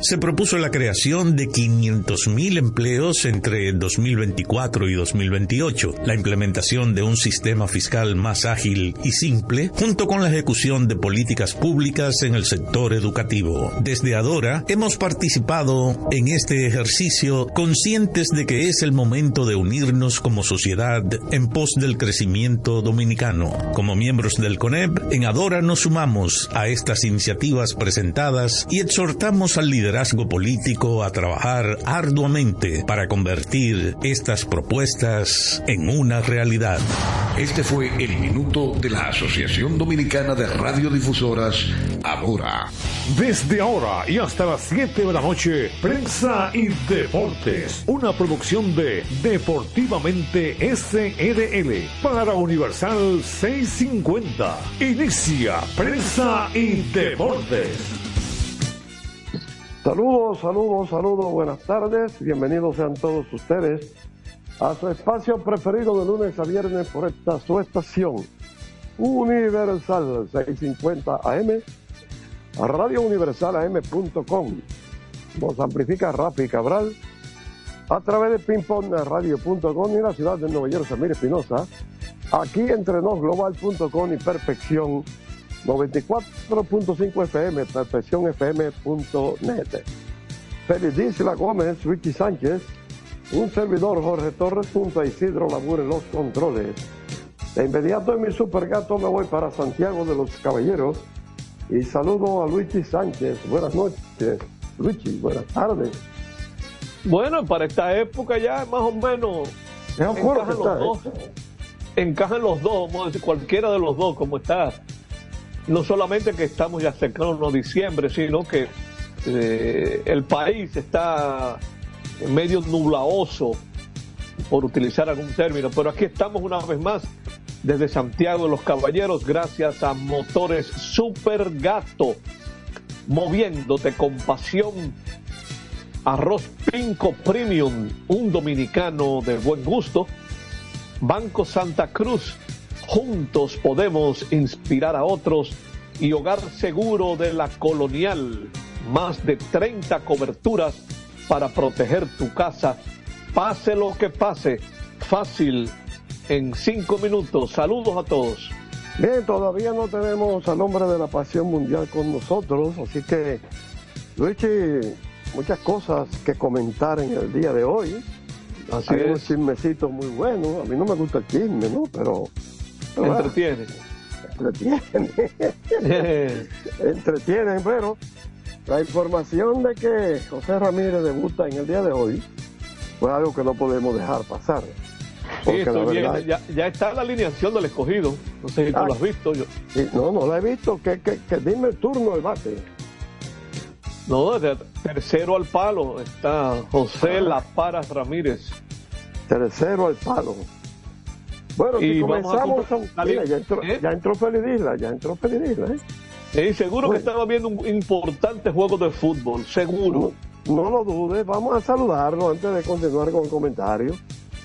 se propuso la creación de 500.000 empleos entre 2024 y 2028, la implementación de un sistema fiscal más ágil y simple, junto con la ejecución de políticas públicas en el sector educativo. Desde Adora hemos participado en este ejercicio conscientes de que es el momento de unirnos como sociedad en pos del crecimiento dominicano. Como miembros del CONEP, en Adora nos sumamos a estas iniciativas presentadas y exhortamos al liderazgo político a trabajar arduamente para convertir estas propuestas en una realidad. Este fue el minuto de la Asociación Dominicana de Radiodifusoras, ahora. Desde ahora y hasta las 7 de la noche, Prensa y Deportes, una producción de Deportivamente SRL para Universal 650. Inicia Prensa y Deportes. Saludos, saludos, saludos, buenas tardes. Bienvenidos sean todos ustedes a su espacio preferido de lunes a viernes por esta su estación Universal 650 AM, Radio Universal AM.com. Nos amplifica Rafi Cabral a través de pingpongradio.com y la ciudad de Nueva York, Samir Espinosa. Aquí entre nos global.com y perfección 94.5 FM, perfeccionfm.net. Feliz Isla Gómez, Ricky Sánchez, un servidor Jorge Torres junto a Isidro Labur en los controles. De inmediato en mi supergato me voy para Santiago de los Caballeros y saludo a Luigi Sánchez. Buenas noches, Luigi, buenas tardes. Bueno, para esta época ya más o menos encajan los dos. Encajan los dos, vamos a decir, cualquiera de los dos, como está no solamente que estamos ya cercanos a diciembre, sino que eh, el país está medio nublaoso, por utilizar algún término, pero aquí estamos una vez más desde Santiago de los Caballeros, gracias a Motores Super Gato, moviéndote con pasión. Arroz Pinco Premium, un dominicano de buen gusto. Banco Santa Cruz, Juntos podemos inspirar a otros y Hogar Seguro de la Colonial. Más de 30 coberturas para proteger tu casa. Pase lo que pase, fácil, en cinco minutos. Saludos a todos. Bien, todavía no tenemos al hombre de la pasión mundial con nosotros, así que, Luigi, muchas cosas que comentar en el día de hoy. Así Hay es. un chismecito muy bueno. A mí no me gusta el chisme, ¿no? Pero. Entretiene. Entretiene. Entretienen, pero la información de que José Ramírez debuta en el día de hoy fue algo que no podemos dejar pasar. Sí, estoy verdad- bien. Ya, ya está la alineación del escogido. No sé si tú Ah. lo has visto. Yo, no, no la he visto. Que, que, que dime el turno del bate. no, de tercero al palo está José La Paras Ramírez. Tercero al palo. Bueno, si Y vamos a comenzamos, la mira, ya entró, ¿Eh? ya entró Feliz Isla, ya entró Feliz Isla, ¿eh? Sí, seguro Bueno. que estaba viendo un importante juego de fútbol, seguro. No, no lo dudes, vamos a saludarlo antes de continuar con el comentario.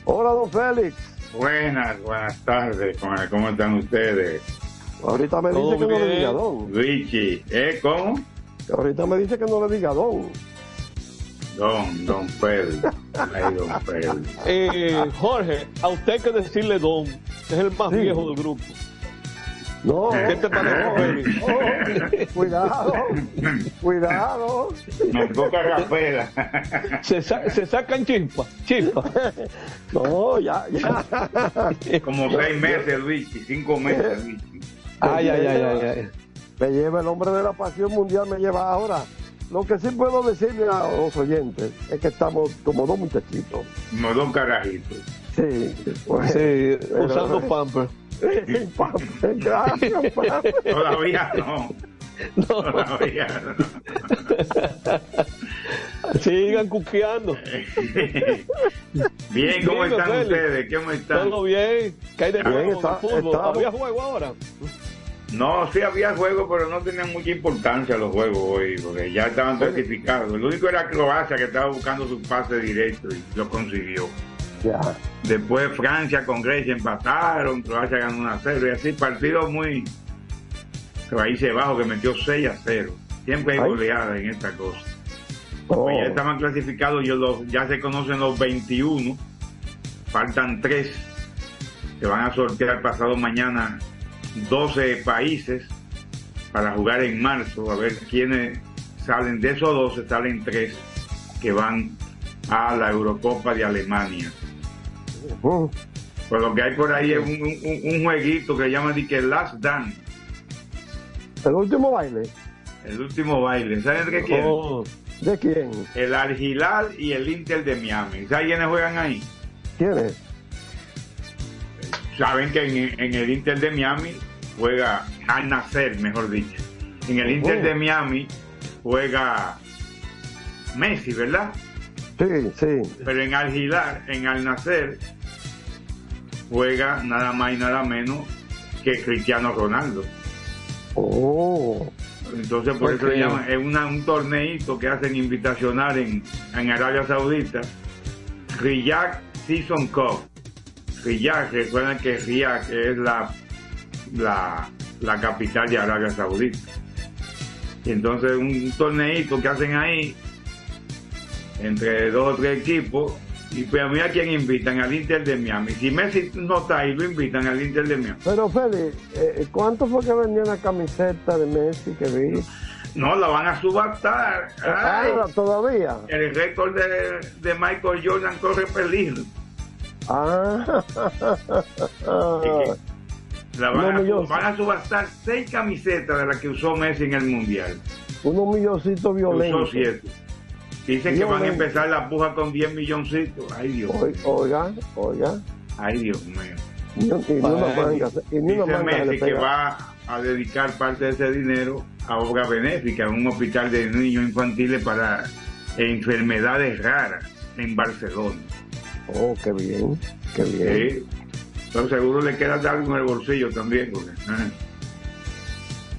Hola, don Félix. Buenas, buenas tardes. ¿Cómo, cómo están ustedes? Ahorita me dice que no le diga don. Richie, ¿eh? ¿Cómo? Ahorita me dice que no le diga don. Don, don Pedro. Ay, don Pedro. Eh, Jorge, a usted hay que decirle Don, es el más Sí. viejo del grupo. No, ¿Qué te parece, no, cuidado, cuidado. Me toca rapela. Se, sa- se sacan chispas, chispas. No, ya, ya. Como seis meses, Richie. Cinco meses, Richie. Ay, ay, ay, ay, ay. Me lleva el hombre de la pasión mundial, me lleva ahora. Lo que sí puedo decirle a los oyentes es que estamos como dos muchachitos. Como dos carajitos. Sí, pues, Sí, pero- usando pamper. Sí, papi, Gracias, papi. Todavía no. No, Todavía no. sigan cuqueando. Bien, ¿cómo están ustedes? ¿Cómo están? Todo bien. ¿Qué hay de Bien, nuevo está- de fútbol? estamos- ¿Había juego ahora? No, sí había juegos, pero no tenían mucha importancia los juegos hoy, porque ya estaban certificados. El único era Croacia que estaba buscando su pase directo y lo consiguió. Ya. Después Francia con Grecia empataron, Croacia ganó 1 a 0 y así partidos muy Países Bajos que metió 6 a 0. Siempre hay Ay. goleada en esta cosa. Pues ya estaban clasificados, yo los, ya se conocen los 21, faltan 3, se van a sortear pasado mañana 12 países para jugar en marzo, a ver quiénes salen, de esos 12 salen 3 que van a la Eurocopa de Alemania. Pues lo que hay por ahí es un, jueguito que llama de que Last Dance. El último baile. El último baile. ¿Saben de quién? Oh, ¿De quién? El Al y el Inter de Miami. ¿Saben quiénes juegan ahí? ¿Quiénes? Saben que en, el Inter de Miami juega Al Nacer, mejor dicho. En el Inter de Miami juega Messi, ¿verdad? Sí, sí. Pero en Al en Al Nacer, juega nada más y nada menos que Cristiano Ronaldo. Oh. Entonces por eso le llaman, es un torneito que hacen invitacional en, en Arabia Saudita, Riyadh Season Cup. Riyadh, recuerden que Riyadh es la, la, la capital de Arabia Saudita. Y entonces un torneito que hacen ahí entre dos o tres equipos y pues a mí a quién invitan al Inter de Miami. Si Messi no está ahí, lo invitan al Inter de Miami. Pero Feli, eh, ¿cuánto fue que vendía la camiseta de Messi que vi? No, la van a subastar. Ah, todavía. El récord de, de, Michael Jordan corre peligro. Ah. La van, a, van, a, subastar seis camisetas de las que usó Messi en el Mundial. Unos milloncitos violentos. Dicen que van a empezar la puja con 10 milloncitos. Ay, Dios. Oiga, oiga. Ay, Dios mío. Y, Dice Messi que va a dedicar parte de ese dinero a obra benéfica, un hospital de niños infantiles para enfermedades raras en Barcelona. Oh, qué bien, qué bien. Sí. Pero seguro le queda algo en el bolsillo también. Porque,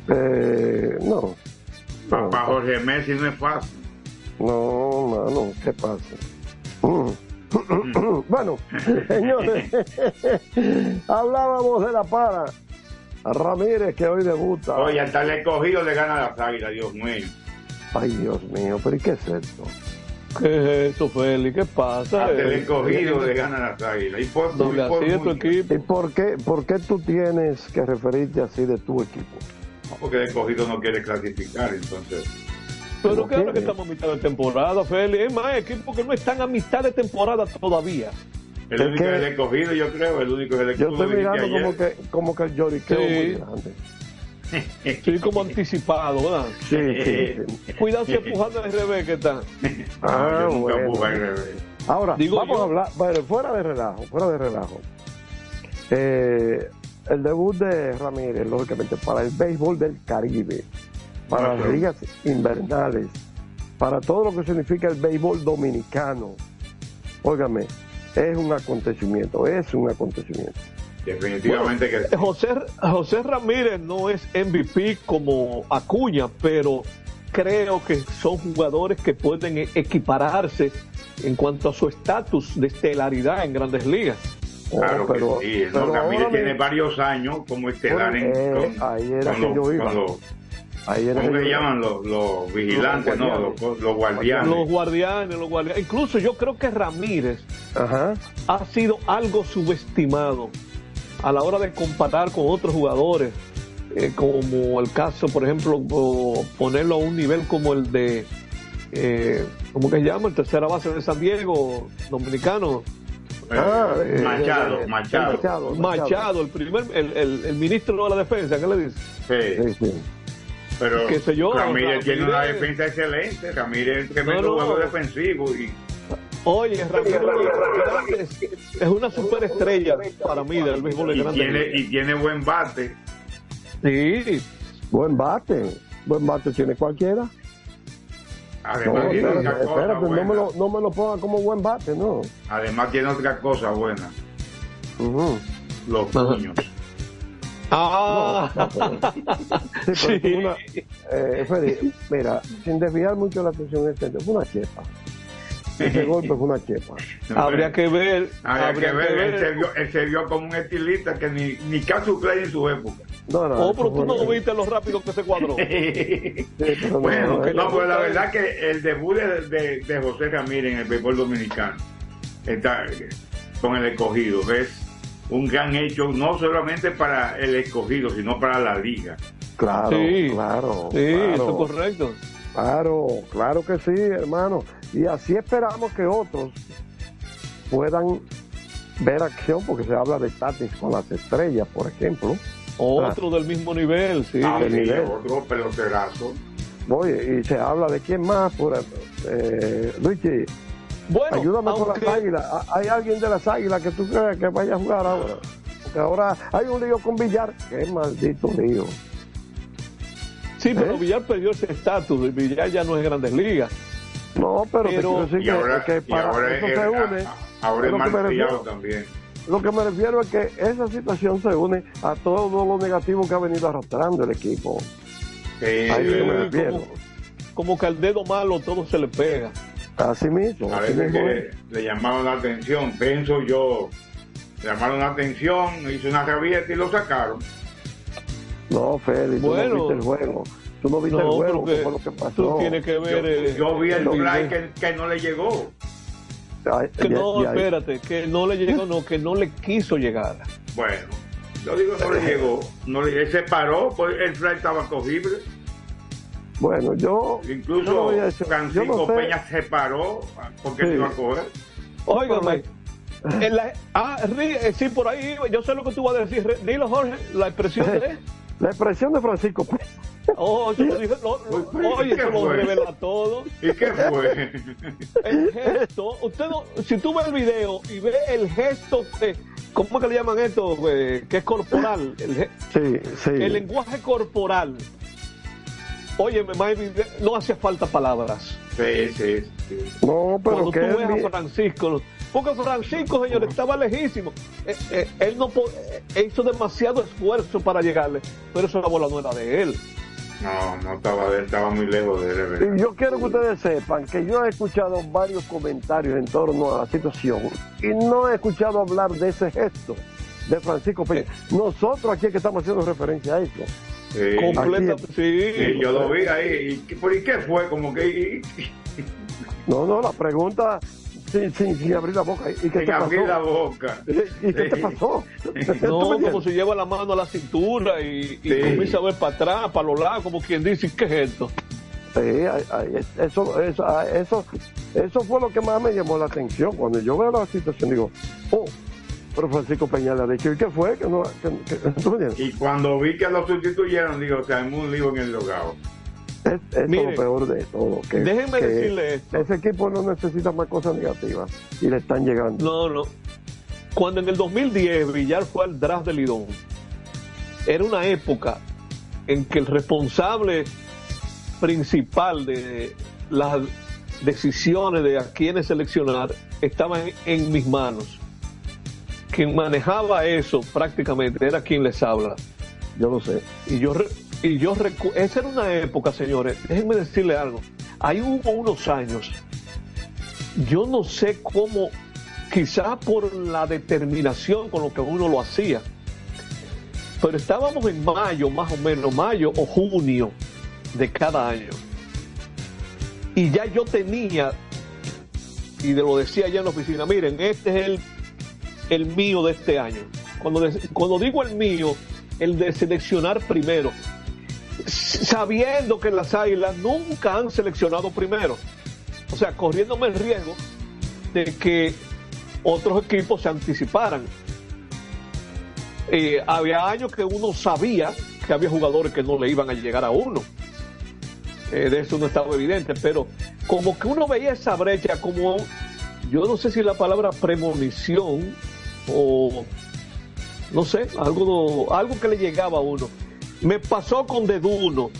eh, no. Para Jorge Messi no es fácil. No, mano, ¿qué pasa? Mm. bueno, señores, hablábamos de la para. Ramírez que hoy debuta. Oye, hasta el escogido le gana las águilas, Dios mío. Ay, Dios mío, pero ¿y qué es esto? ¿Qué es esto, Félix? ¿Qué pasa? Hasta el escogido le gana las águilas. ¿Y por, equipo? ¿Y por qué, por qué tú tienes que referirte así de tu equipo? porque el escogido no quiere clasificar, entonces. Pero claro que estamos a mitad de temporada, Félix. Es más, equipos que no están a mitad de temporada todavía. El único que es el escogido, yo creo, el único es el escogido. Yo estoy mirando como que, como que el lloriqueo sí. muy grande. Sí, como anticipado, ¿verdad? Sí, sí, Cuidado si empujando al revés que está. Ah, yo bueno. revés. Ahora, Digo vamos a hablar, bueno, fuera de relajo, fuera de relajo. Eh, el debut de Ramírez, lógicamente, para el béisbol del Caribe para las ligas invernales, para todo lo que significa el béisbol dominicano. Óigame, es un acontecimiento, es un acontecimiento. Definitivamente que José, José Ramírez no es MVP como Acuña, pero creo que son jugadores que pueden equipararse en cuanto a su estatus de estelaridad en grandes ligas. Claro, pero, sí. Ramírez tiene varios años como estelar en, eh, ahí era que yo iba. ¿Cómo se llaman los, vigilantes, los no? Los, guardianes. Los guardianes, los guardianes. Incluso yo creo que Ramírez ha sido algo subestimado a la hora de comparar con otros jugadores, eh, como el caso, por ejemplo, ponerlo a un nivel como el de, eh, ¿cómo que se llama? El tercera base de San Diego, dominicano. Ah, eh, Machado, Machado, Machado. el primer, el, el, ministro de la defensa, ¿qué le dice? sí. sí. Pero Ramírez tiene una defensa excelente. Ramírez es tremendo juego defensivo. Y... Oye, Ramírez es, una superestrella para mí del béisbol y tiene, y tiene buen bate. Sí. Buen bate. Buen bate tiene cualquiera. Además no, tiene espérate, espérate no, me lo, no me lo ponga como buen bate, no. Además tiene otra cosa buena. Los puños. Ah, sí, eh, mira, sin desviar mucho la atención, este fue una chepa. Ese golpe fue una chepa. habría que ver. Habría, que, ver. Él, se vio, él, se vio, como un estilista que ni, ni Casu Clay en su época. No, no, oh, pero tú no viste lo rápido que se cuadró. bueno, no, pues la verdad que el debut de, de, José Ramírez en el béisbol dominicano está con el escogido. Es un gran hecho, no solamente para el escogido, sino para la liga. Claro, claro. Sí, eso es correcto. Claro, claro que sí, hermano. Y así esperamos que otros puedan ver acción, porque se habla de Tatis con las estrellas, por ejemplo. Otro del mismo nivel, sí. Ah, otro peloterazo. Oye, y se habla de quién más, por eh, Luigi. Bueno, ayúdame con las águilas. ¿Hay alguien de las águilas que tú creas que vaya a jugar ahora? Porque ahora hay un lío con Villar. Qué maldito lío. Sí, pero ¿Eh? Villar perdió ese estatus. Villar ya no es Grandes Ligas. No, pero, pero que, ahora, que para eso se une. Ahora es más también. Lo que me refiero es que esa situación se une a todo lo negativo que ha venido arrastrando el equipo. Como, que al dedo malo todo se le pega. Así mismo. A veces que le llamaron la atención, pienso yo, le llamaron la atención, hizo una rabieta y lo sacaron. No, Félix, tú no viste el juego. Tú no viste el juego, que, fue lo que pasó. Tú tienes que ver. Yo, vi el fly que, que no le llegó que no, espérate, que no le llegó, no, que no le quiso llegar. Bueno, yo digo no le llegó, no le, él se paró, pues el fly estaba cogible. Bueno, yo. Incluso Francisco Peña se paró porque sí. iba a coger. Óigame. ah, eh, sí, por ahí, yo sé lo que tú vas a decir. Dilo, Jorge, la expresión de. La expresión de Francisco Peña. Oh, lo oye, eso lo revela todo. ¿Y qué fue? El gesto, usted no, si tú ves el video y ves el gesto, de, ¿cómo es que le llaman esto? Que es corporal. El, sí, sí. El lenguaje corporal. Oye, no hace falta palabras. Sí, sí, sí. No, pero Cuando tú ves a Francisco, porque Francisco, señor, estaba lejísimo. Eh, eh, él no eh, hizo demasiado esfuerzo para llegarle, pero esa bola no era de él. No, no estaba de él, estaba muy lejos de él. Y yo quiero que ustedes sepan que yo he escuchado varios comentarios en torno a la situación y no he escuchado hablar de ese gesto de Francisco Peña. Nosotros aquí es que estamos haciendo referencia a eso. Sí. Completa, sí. yo lo vi ahí. ¿Y, ¿Por qué fue? Como que... no, no, la pregunta sin, sin, sin, abrir la boca. ¿Y qué te abrir la boca. ¿Y qué te pasó? No, como se lleva la mano a la cintura y, y comienza a ver para atrás, para los lados, como quien dice, ¿qué es esto? Sí, eso, eso, eso, eso fue lo que más me llamó la atención. Cuando yo veo la situación, digo, oh, pero Francisco Peña le ha dicho, ¿y qué fue? Que no, que, y cuando vi que lo sustituyeron, digo, que hay un lío en el logado. Es, lo peor de todo. Que, déjenme decirle esto. Ese equipo no necesita más cosas negativas y le están llegando. No, no. Cuando en el 2010 Villar fue al draft de Lidón, era una época en que el responsable principal de las decisiones de a quiénes seleccionar estaba en, mis manos. Quien manejaba eso prácticamente era quien les habla. Yo lo sé. Y yo y yo esa era una época, señores, déjenme decirle algo. Ahí hubo unos años, yo no sé cómo, quizá por la determinación con lo que uno lo hacía, pero estábamos en mayo, más o menos, mayo o junio de cada año. Y ya yo tenía, y de lo decía ya en la oficina, miren, este es el, el mío de este año. Cuando, cuando digo el mío, el de seleccionar primero sabiendo que las águilas nunca han seleccionado primero. O sea, corriéndome el riesgo de que otros equipos se anticiparan. Eh, había años que uno sabía que había jugadores que no le iban a llegar a uno. Eh, de eso no estaba evidente, pero como que uno veía esa brecha como, yo no sé si la palabra premonición o no sé, algo, algo que le llegaba a uno. Me pasó con Deduno,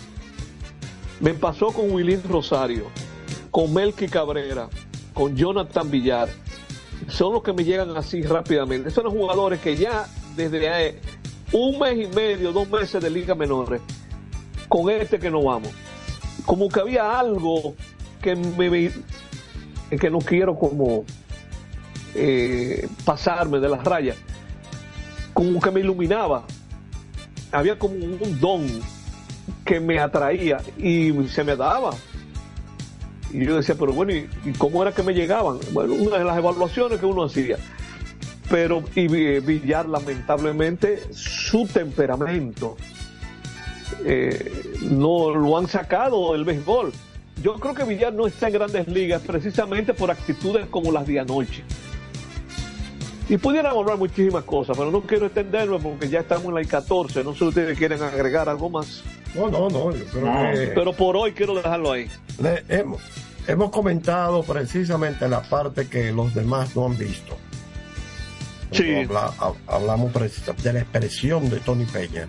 me pasó con Wilín Rosario, con Melky Cabrera, con Jonathan Villar. Son los que me llegan así rápidamente. Son los jugadores que ya desde un mes y medio, dos meses de liga menores, con este que no vamos. Como que había algo que me que no quiero como eh, pasarme de las rayas, como que me iluminaba había como un don que me atraía y se me daba. Y yo decía, pero bueno, ¿y, cómo era que me llegaban? Bueno, una de las evaluaciones que uno hacía. Pero, y Villar, lamentablemente, su temperamento eh, no lo han sacado del béisbol. Yo creo que Villar no está en grandes ligas precisamente por actitudes como las de anoche. Y pudieran hablar muchísimas cosas, pero no quiero extenderme porque ya estamos en la I-14. No sé si ustedes quieren agregar algo más. No, no, no. Pero por hoy quiero dejarlo ahí. hemos, hemos, comentado precisamente la parte que los demás no han visto. Sí. hablamos de la expresión de Tony Peña.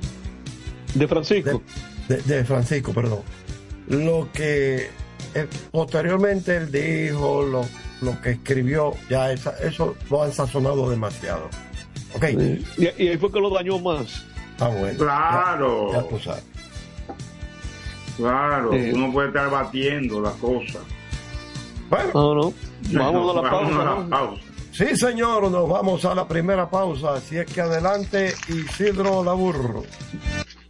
De Francisco. De, Francisco, perdón. Lo que eh, posteriormente él dijo, lo lo que escribió, ya eso lo han sazonado demasiado. Okay. Y, ahí fue que lo dañó más. Ah, bueno. Claro. Ya, tú sabes. Claro, uno puede estar batiendo las cosas. Bueno, no, no. Vamos, a, la pausa, a la pausa. Sí, señor, nos vamos a la primera pausa. Así es que adelante, Isidro Laburro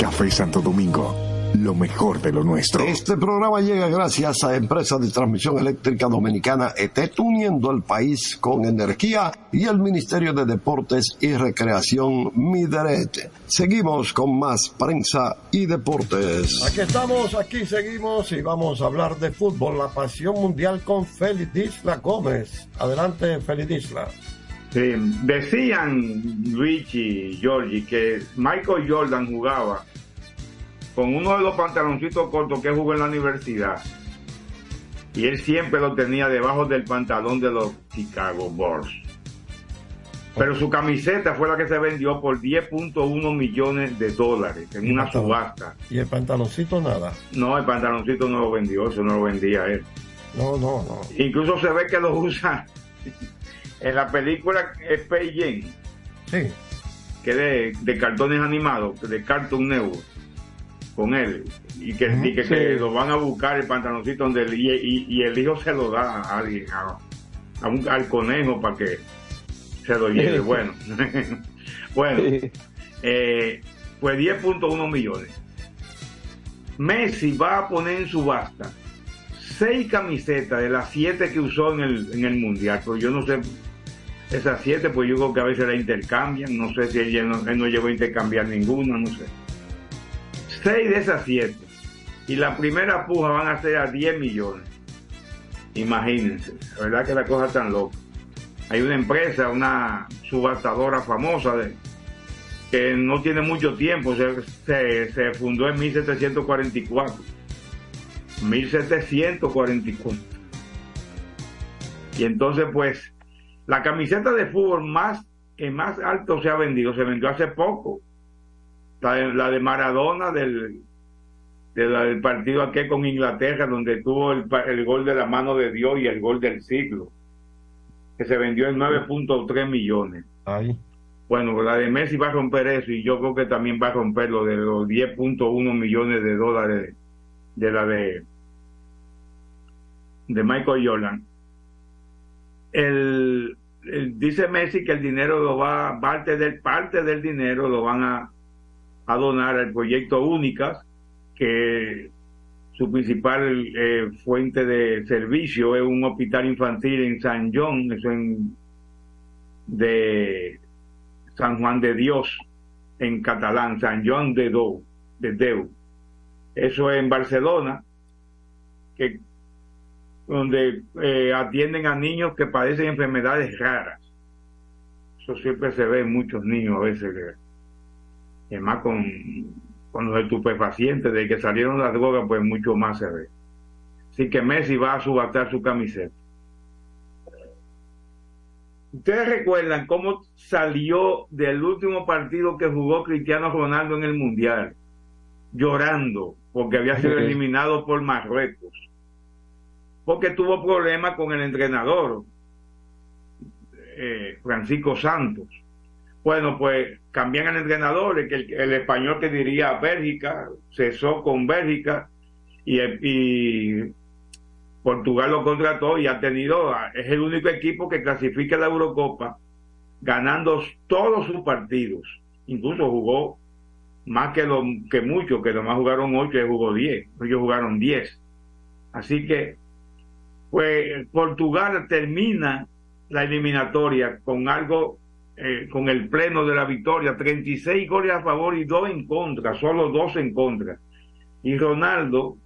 Café Santo Domingo, lo mejor de lo nuestro. Este programa llega gracias a Empresa de Transmisión Eléctrica Dominicana ETET, uniendo el país con energía y el Ministerio de Deportes y Recreación Mideret. Seguimos con más prensa y deportes. Aquí estamos, aquí seguimos y vamos a hablar de fútbol, la pasión mundial con Félix Isla Gómez. Adelante, Félix Isla. Sí, decían Luigi y Giorgi que Michael Jordan jugaba con uno de los pantaloncitos cortos que jugó en la universidad. Y él siempre lo tenía debajo del pantalón de los Chicago Bulls. Pero su camiseta fue la que se vendió por 10.1 millones de dólares en una subasta. Y el pantaloncito nada. No, el pantaloncito no lo vendió, eso no lo vendía él. No, no, no. Incluso se ve que lo usa en la película Space Jam. Sí. Que de, de cartones animados, de Cartoon Network, con él. Y que, y que, Sí. que lo van a buscar el pantaloncito donde y, y- y el hijo se lo da a alguien, a- a un- al conejo para que se lo lleve. Bueno, bueno, eh, pues 10.1 millones. Messi va a poner en subasta seis camisetas de las siete que usó en el, en el mundial, pero yo no sé esas siete, pues yo creo que a veces la intercambian, no sé si él, no, no llegó a intercambiar ninguna, no sé. Seis de esas siete. Y la primera puja van a ser a 10 millones. Imagínense, la verdad que la cosa es tan loca. Hay una empresa, una subastadora famosa de, que no tiene mucho tiempo, se, se fundó en 1744. 1744. Y entonces, pues, la camiseta de fútbol más que más alto se ha vendido, se vendió hace poco. La de, la de Maradona del, de la- del partido aquel con Inglaterra, donde tuvo el, el gol de la mano de Dios y el gol del siglo, que se vendió en 9.3 millones. Bueno, la de Messi va a romper eso y yo creo que también va a romper lo de los 10.1 millones de dólares de la de, de Michael Jordan. El- dice Messi que el dinero lo va, parte del, parte del dinero lo van a, a donar al proyecto Únicas, que su principal eh, fuente de servicio es un hospital infantil en San John, eso en de San Juan de Dios en catalán, San Juan de de Deu. Eso es en Barcelona, que donde eh, atienden a niños que padecen enfermedades raras. Eso siempre se ve en muchos niños a veces, que, que más con, con los estupefacientes, de que salieron las drogas, pues mucho más se ve. Así que Messi va a subastar su camiseta. Ustedes recuerdan cómo salió del último partido que jugó Cristiano Ronaldo en el Mundial, llorando porque había sido eliminado por Marruecos, porque tuvo problemas con el entrenador, eh, Francisco Santos. Bueno, pues cambian al entrenador, el, el, español que diría Bélgica, cesó con Bélgica y, Portugal lo contrató y ha tenido, es el único equipo que clasifica la Eurocopa ganando todos sus partidos. Incluso jugó más que, lo, que muchos, que nomás jugaron 8 y jugó 10. Ellos jugaron 10. Así que, pues Portugal termina la eliminatoria con algo, eh, con el pleno de la victoria, 36 goles a favor y 2 en contra, solo 2 en contra. Y Ronaldo,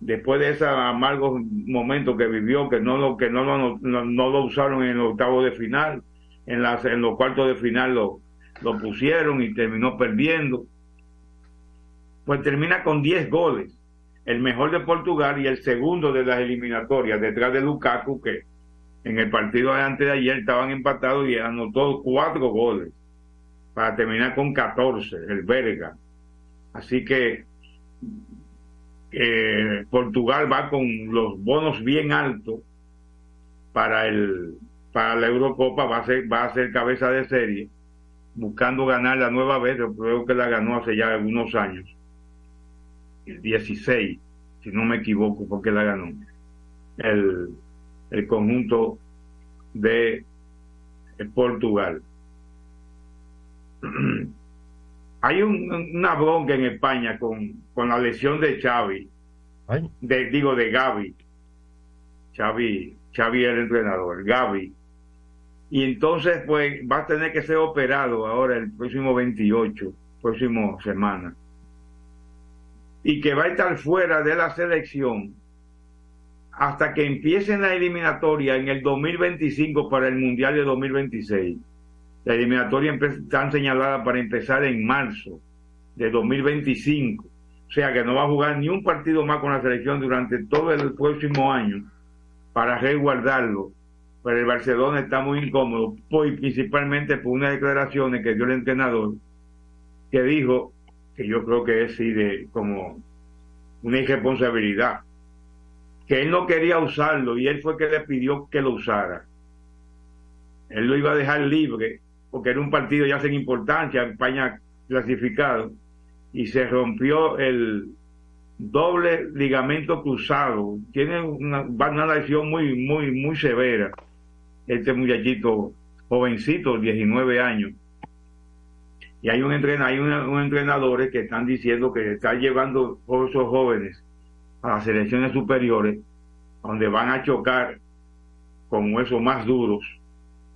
después de esos amargos momentos que vivió, que no lo, que no lo, no, no lo usaron en el octavo de final, en, las, en los cuartos de final lo, lo pusieron y terminó perdiendo. Pues termina con 10 goles, el mejor de Portugal y el segundo de las eliminatorias, detrás de Lukaku, que en el partido de antes de ayer estaban empatados y anotó cuatro goles para terminar con 14, el belga. Así que eh, Portugal va con los bonos bien altos para el para la Eurocopa va a ser va a ser cabeza de serie buscando ganar la nueva vez creo que la ganó hace ya algunos años el 16 si no me equivoco porque la ganó el, el conjunto de Portugal hay un, una bronca en España con, con la lesión de Xavi, de, digo de Gaby. Xavi, Xavi el entrenador, Gaby. Y entonces pues va a tener que ser operado ahora el próximo 28, próximo semana. Y que va a estar fuera de la selección hasta que empiecen la eliminatoria en el 2025 para el Mundial de 2026. La eliminatoria están señalada para empezar en marzo de 2025. O sea que no va a jugar ni un partido más con la selección durante todo el próximo año para resguardarlo. Pero el Barcelona está muy incómodo, principalmente por unas declaraciones que dio el entrenador, que dijo, que yo creo que es sí de como una irresponsabilidad, que él no quería usarlo y él fue que le pidió que lo usara. Él lo iba a dejar libre porque era un partido ya sin importancia, España clasificado, y se rompió el doble ligamento cruzado. Tiene una, una lesión muy, muy, muy severa. Este muchachito jovencito, 19 años. Y hay un entrenador, hay un entrenadores que están diciendo que están llevando esos jóvenes a las selecciones superiores, donde van a chocar con huesos más duros,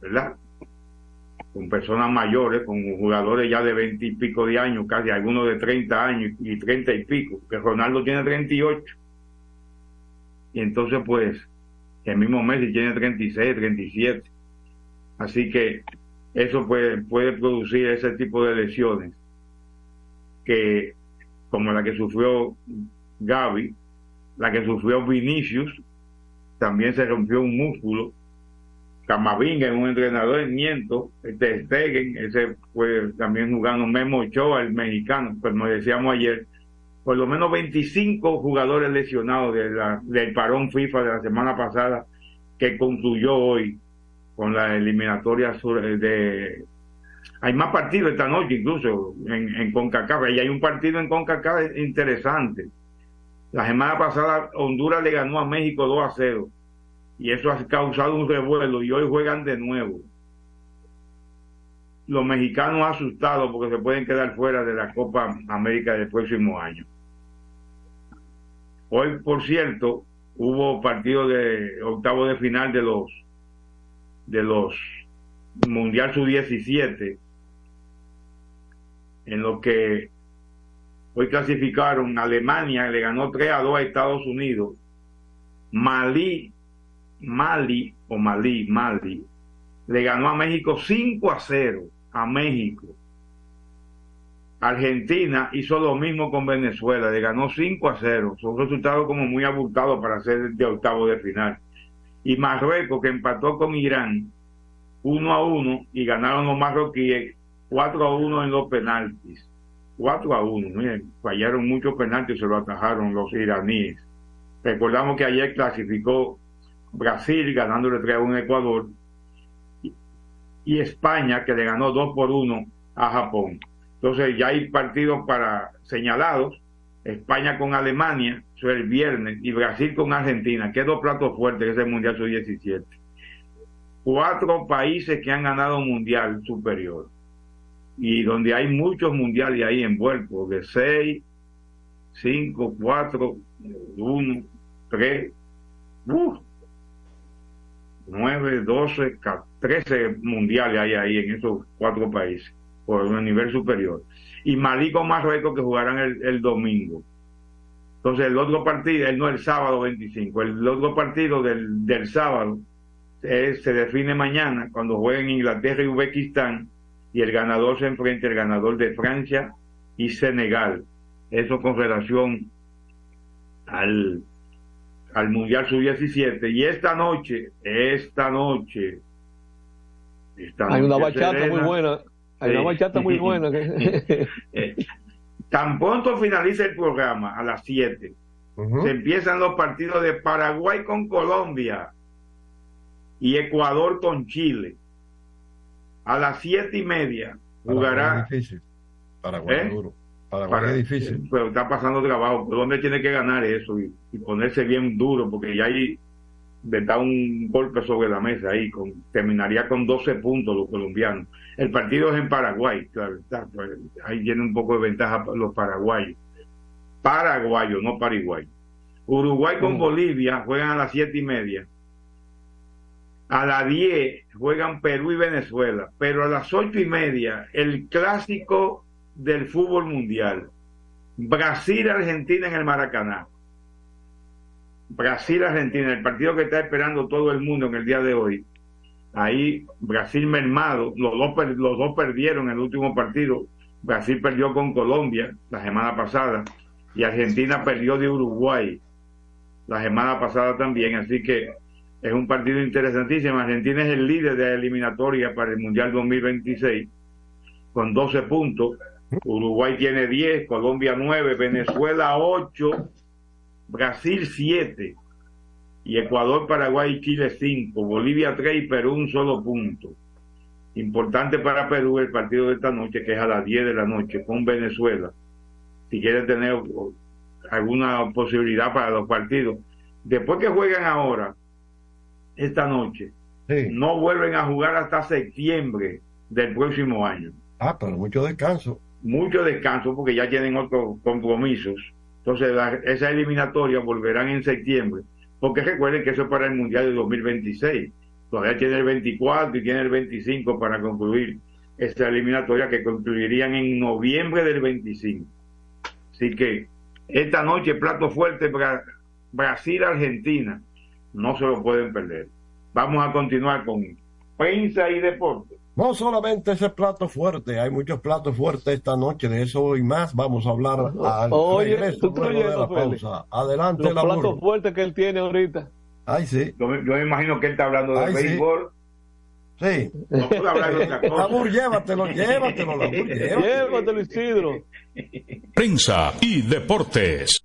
¿verdad? Con personas mayores, con jugadores ya de 20 y pico de años, casi algunos de 30 años y 30 y pico, que Ronaldo tiene 38. Y entonces, pues, el mismo Messi tiene 36, 37. Así que eso puede, puede producir ese tipo de lesiones que, como la que sufrió Gaby, la que sufrió Vinicius, también se rompió un músculo. Camavinga es un entrenador en Miento, este Stegen, ese fue también jugando Memo Ochoa, el mexicano, como decíamos ayer, por lo menos 25 jugadores lesionados de del parón FIFA de la semana pasada que concluyó hoy con la eliminatoria sur- de hay más partidos esta noche incluso en, en CONCACAF y hay un partido en CONCACAF interesante. La semana pasada Honduras le ganó a México 2 a 0 y eso ha causado un revuelo y hoy juegan de nuevo. Los mexicanos asustados porque se pueden quedar fuera de la Copa América del próximo año. Hoy por cierto hubo partido de octavo de final de los de los Mundial Sub-17 en lo que Hoy clasificaron Alemania, le ganó 3 a 2 a Estados Unidos. Malí, Mali o Malí, Mali, le ganó a México 5 a 0 a México. Argentina hizo lo mismo con Venezuela, le ganó 5 a 0. Son resultados como muy abultados para ser de octavo de final. Y Marruecos, que empató con Irán 1 a 1 y ganaron los marroquíes 4 a 1 en los penaltis. 4 a 1, miren, fallaron muchos penaltis se lo atajaron los iraníes. Recordamos que ayer clasificó Brasil ganándole 3 a 1 a Ecuador y España que le ganó 2 por 1 a Japón. Entonces ya hay partidos para señalados. España con Alemania, eso es el viernes, y Brasil con Argentina, que dos platos fuertes, que Mundial Sub-17. Cuatro países que han ganado un Mundial superior. Y donde hay muchos mundiales ahí envueltos, de seis, cinco, cuatro, uno, tres, uh, nueve, doce, trece mundiales hay ahí en esos cuatro países por un nivel superior. Y Malí con Marruecos que jugarán el, el, domingo. Entonces el otro partido, el no el sábado 25, el otro partido del, del sábado es, se define mañana cuando jueguen Inglaterra y Uzbekistán y el ganador se enfrenta al ganador de Francia y Senegal. Eso con relación al, al Mundial Sub-17. Y esta noche, esta noche, esta hay noche una bachata serena, muy buena hay una bachata muy buena. Tan pronto finaliza el programa, a las 7, uh -huh. se empiezan los partidos de Paraguay con Colombia y Ecuador con Chile. A las siete y media jugará. Paraguay es difícil. Paraguay ¿Eh? es duro. Paraguay Para, es difícil. Pero está pasando trabajo. Colombia tiene que ganar eso y, y ponerse bien duro porque ya hay de dar un golpe sobre la mesa ahí, con, terminaría con 12 puntos los colombianos. El partido es en Paraguay, claro, está, pues, ahí tienen un poco de ventaja los paraguayos. Paraguayos, no Paraguay. Uruguay con. Bolivia juegan a las siete y media. A las 10 juegan Perú y Venezuela, pero a las ocho y media el clásico del fútbol mundial. Brasil-Argentina en el Maracaná. Brasil-Argentina, el partido que está esperando todo el mundo en el día de hoy. Ahí Brasil mermado, los dos, los dos perdieron el último partido. Brasil perdió con Colombia la semana pasada y Argentina perdió de Uruguay la semana pasada también. Así que es un partido interesantísimo. Argentina es el líder de la eliminatoria para el Mundial 2026 con 12 puntos. Uruguay tiene 10, Colombia 9, Venezuela 8, Brasil 7 y Ecuador, Paraguay y Chile 5, Bolivia 3 y Perú un solo punto. Importante para Perú el partido de esta noche, que es a las 10 de la noche, con Venezuela. Si quiere tener alguna posibilidad para los partidos. Después que juegan ahora, esta noche, sí. no vuelven a jugar hasta septiembre del próximo año. Ah, pero mucho descanso. Mucho descanso porque ya tienen otros compromisos. Entonces, esa eliminatoria volverán en septiembre. Porque recuerden que eso es para el Mundial de 2026. Todavía tiene el 24 y tiene el 25 para concluir esta eliminatoria que concluirían en noviembre del 25. Así que esta noche, plato fuerte, Brasil-Argentina. No se lo pueden perder. Vamos a continuar con prensa y deporte. No solamente ese plato fuerte, hay muchos platos fuertes esta noche, de eso y más vamos a hablar al Oye, regreso tú luego de la pausa. Adelante, Los la platos fuertes que él tiene ahorita. Ay, sí. Yo, me- yo me imagino que él está hablando de Ay, sí. béisbol. Sí. No puede hablar de otra cosa. Labur, llévatelo, llévatelo, Labur, llévatelo. Llévatelo, Isidro. Prensa y deportes.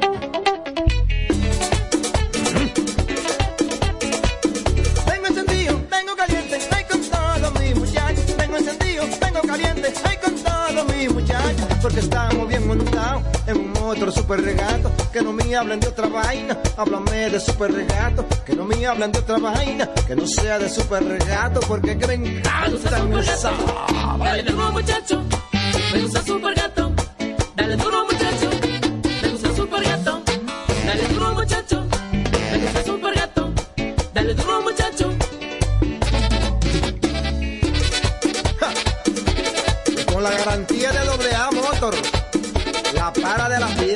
Porque estamos bien montados en un otro super regato. Que no me hablen de otra vaina, háblame de super regato. Que no me hablen de otra vaina, que no sea de super regato. Porque que me encanta mi Dale duro muchacho, me gusta super gato. Dale duro muchacho,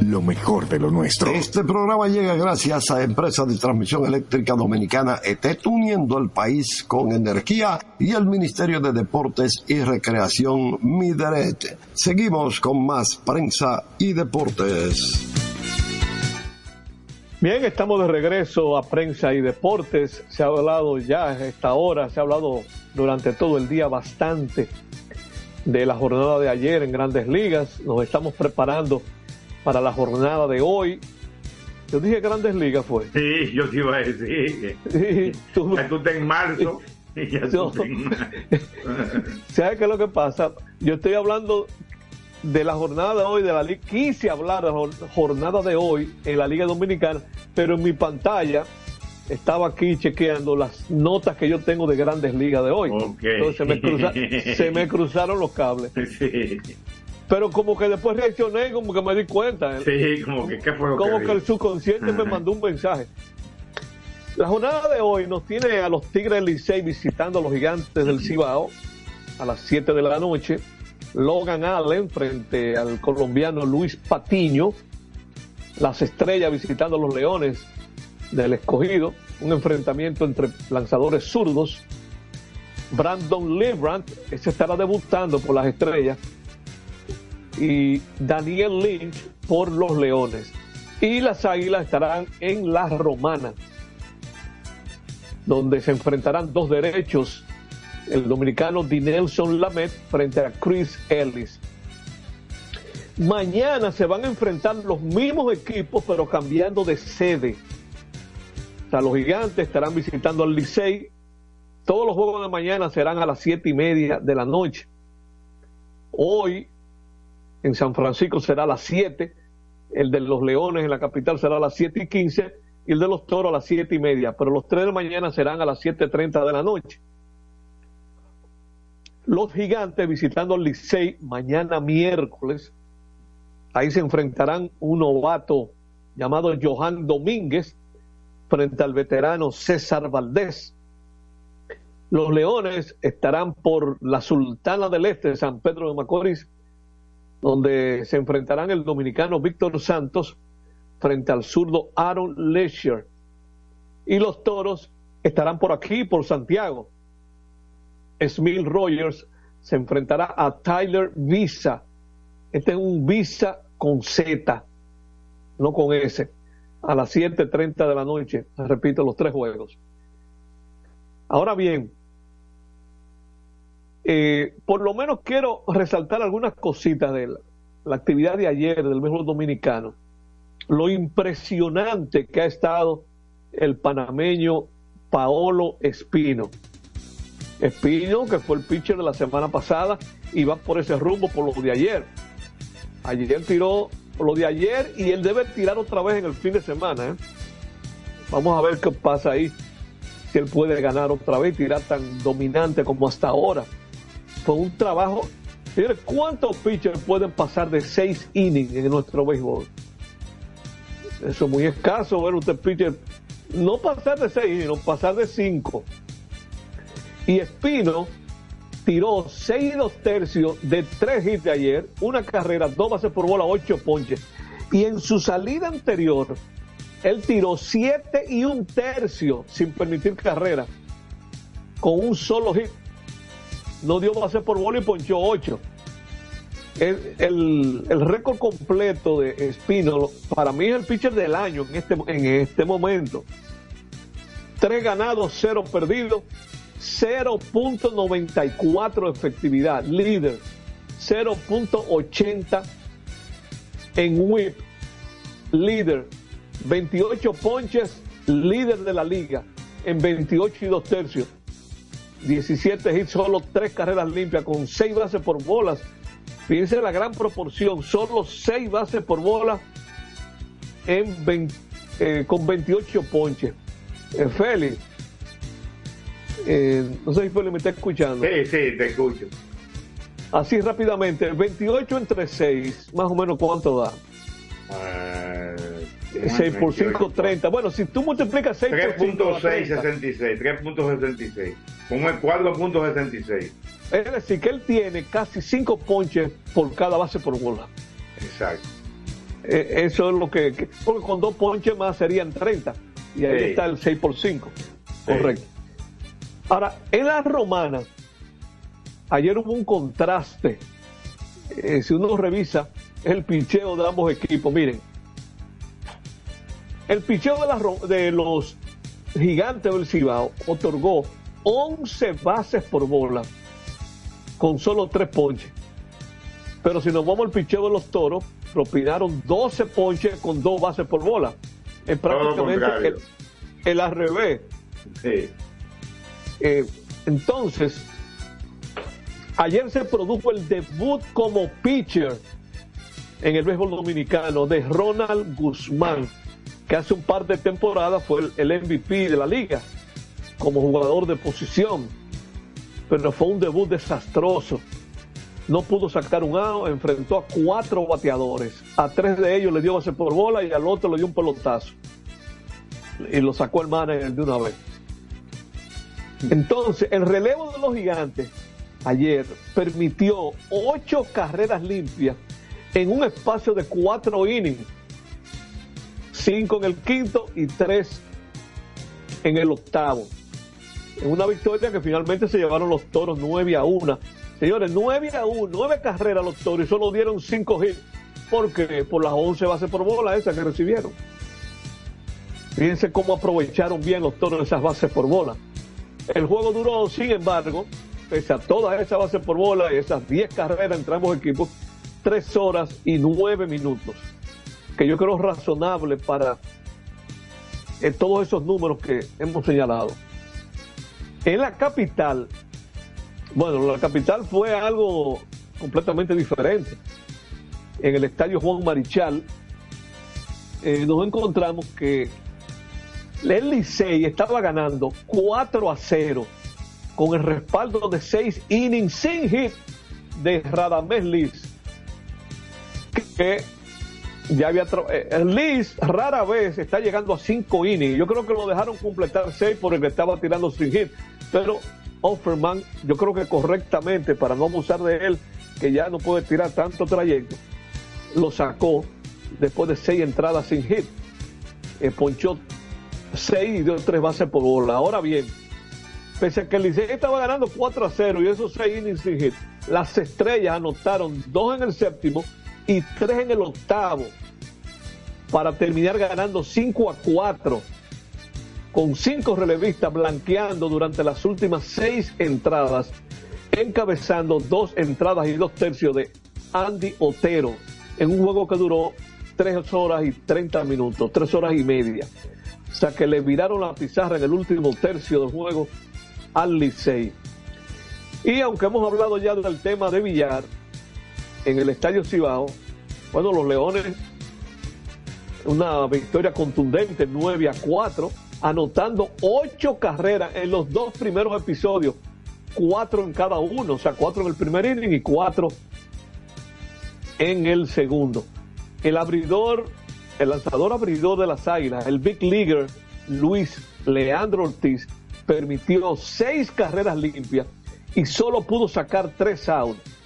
lo mejor de lo nuestro. Este programa llega gracias a Empresa de Transmisión Eléctrica Dominicana ET, uniendo el país con energía y el Ministerio de Deportes y Recreación Mideret. Seguimos con más prensa y deportes. Bien, estamos de regreso a prensa y deportes. Se ha hablado ya a esta hora, se ha hablado durante todo el día bastante de la jornada de ayer en grandes ligas. Nos estamos preparando para la jornada de hoy. Yo dije grandes ligas fue. Sí, yo te iba a decir. Sí, tú, Ya tú estás en marzo. y ya tú en marzo. ¿Sabes qué es lo que pasa? Yo estoy hablando de la jornada de hoy de la liga. Quise hablar de la jor- jornada de hoy en la Liga Dominicana, pero en mi pantalla estaba aquí chequeando las notas que yo tengo de grandes ligas de hoy. Entonces se me, cruza- se me cruzaron los cables. Sí, Pero como que después reaccioné, como que me di cuenta. sí, como que qué fue lo como que que el subconsciente me mandó un mensaje. La jornada de hoy nos tiene a los Tigres del Licey visitando a los Gigantes del Cibao a las 7 de la noche. Logan Allen frente al colombiano Luis Patiño. Las Estrellas visitando a los Leones del Escogido. Un enfrentamiento entre lanzadores zurdos. Brandon Librand, ese estará debutando por las Estrellas y Daniel Lynch por los Leones. Y las Águilas estarán en la Romana, donde se enfrentarán dos derechos, el dominicano Dinelson Lamet frente a Chris Ellis. Mañana se van a enfrentar los mismos equipos, pero cambiando de sede. O los gigantes estarán visitando al Licey. Todos los juegos de mañana serán a las siete y media de la noche. Hoy en San Francisco será a las 7, el de los Leones en la capital será a las 7 y 15 y el de los Toros a las 7 y media, pero los tres de mañana serán a las 7.30 de la noche. Los gigantes visitando al Licey mañana miércoles, ahí se enfrentarán un novato llamado Johan Domínguez frente al veterano César Valdés. Los Leones estarán por la Sultana del Este San Pedro de Macorís donde se enfrentarán el dominicano Víctor Santos frente al zurdo Aaron Leisure. Y los toros estarán por aquí, por Santiago. Smil Rogers se enfrentará a Tyler Visa. Este es un Visa con Z, no con S. A las 7.30 de la noche. Repito, los tres juegos. Ahora bien, eh, por lo menos quiero resaltar algunas cositas de la, la actividad de ayer del béisbol dominicano. Lo impresionante que ha estado el panameño Paolo Espino. Espino, que fue el pitcher de la semana pasada, y va por ese rumbo por lo de ayer. Ayer tiró lo de ayer y él debe tirar otra vez en el fin de semana. ¿eh? Vamos a ver qué pasa ahí. Si él puede ganar otra vez y tirar tan dominante como hasta ahora fue un trabajo. Señores, ¿cuántos pitchers pueden pasar de seis innings en nuestro béisbol? Eso es muy escaso ver usted pitcher no pasar de seis, sino pasar de cinco. Y Espino tiró seis y dos tercios de tres hits de ayer, una carrera, dos bases por bola, ocho ponches. Y en su salida anterior, él tiró siete y un tercio sin permitir carrera, con un solo hit no dio base por bola y ponchó 8. El, el, el récord completo de Espino, para mí es el pitcher del año en este, en este momento. 3 ganados, 0 perdidos, 0.94 efectividad, líder, 0.80 en whip, líder, 28 ponches, líder de la liga, en 28 y 2 tercios. 17 hits, solo 3 carreras limpias, con 6 bases por bolas. Fíjense la gran proporción, solo 6 bases por bola en 20, eh, con 28 ponches. Eh, Félix, eh, no sé si Félix me está escuchando. Sí, sí, te escucho. Así rápidamente, 28 entre 6, más o menos cuánto da. Eh, 6 por 5, 30. Bueno, si tú multiplicas 6 por 5, da 30. 3.66, 3.66. Como es 4.66. Es decir, que él tiene casi 5 ponches por cada base por bola. Exacto. Eh, eso es lo que, que- Porque con dos ponches más serían 30. Y ahí Sí. está el 6 por 5. Correcto. Ahora, en la romana, ayer hubo un contraste. Eh, si uno revisa el picheo de ambos equipos, miren. El picheo de, los gigantes del Cibao otorgó 11 bases por bola con solo 3 ponches. Pero si nos vamos al picheo de los toros, propinaron 12 ponches con 2 bases por bola. Es prácticamente el, el al revés. Sí. Eh, entonces, ayer se produjo el debut como pitcher en el béisbol dominicano de Ronald Guzmán, que hace un par de temporadas fue el, MVP de la liga como jugador de posición, pero fue un debut desastroso. No pudo sacar un out, enfrentó a cuatro bateadores. A tres de ellos le dio base por bola y al otro le dio un pelotazo. Y lo sacó el manager de una vez. Entonces, el relevo de los gigantes ayer permitió ocho carreras limpias en un espacio de cuatro innings. Cinco en el quinto y tres en el octavo. En una victoria que finalmente se llevaron los toros 9 a 1. Señores, 9 a 1, 9 carreras los toros y solo dieron 5 hits. Porque por las 11 bases por bola esas que recibieron. Fíjense cómo aprovecharon bien los toros esas bases por bola. El juego duró, sin embargo, pese a todas esas bases por bola y esas 10 carreras entre ambos equipos, 3 horas y 9 minutos. Que yo creo razonable para eh, todos esos números que hemos señalado. En la capital, bueno, la capital fue algo completamente diferente. En el estadio Juan Marichal, eh, nos encontramos que el Licey estaba ganando 4 a 0 con el respaldo de 6 innings sin hit de Radamés Liz. Que ya había. eh, el Liz rara vez está llegando a 5 innings. Yo creo que lo dejaron completar 6 porque estaba tirando sin hit. Pero Offerman, yo creo que correctamente, para no abusar de él, que ya no puede tirar tanto trayecto, lo sacó después de 6 entradas sin hit. Eh, ponchó 6 y dio 3 bases por bola. Ahora bien, pese a que el estaba ganando 4 a 0 y esos 6 innings sin hit, las estrellas anotaron 2 en el séptimo y 3 en el octavo para terminar ganando 5 a 4 con 5 relevistas blanqueando durante las últimas 6 entradas, encabezando 2 entradas y 2 tercios de Andy Otero en un juego que duró 3 horas y 30 minutos, 3 horas y media. O sea que le viraron la pizarra en el último tercio del juego al Licey. Y aunque hemos hablado ya del tema de Villar en el Estadio Cibao, bueno, los Leones, una victoria contundente, 9 a 4, anotando 8 carreras en los dos primeros episodios, 4 en cada uno, o sea, 4 en el primer inning y 4 en el segundo. El abridor, el lanzador abridor de las Águilas, el Big Leaguer Luis Leandro Ortiz, permitió 6 carreras limpias y solo pudo sacar 3 outs